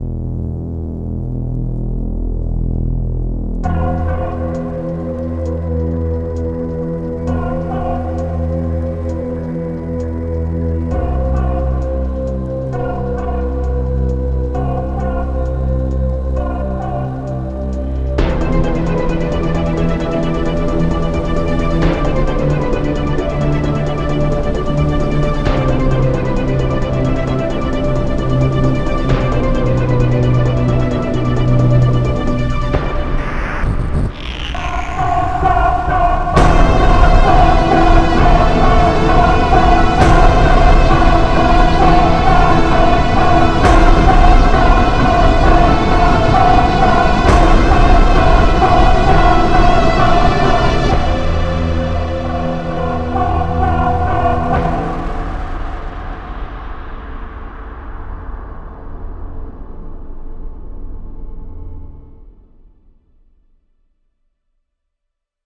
you.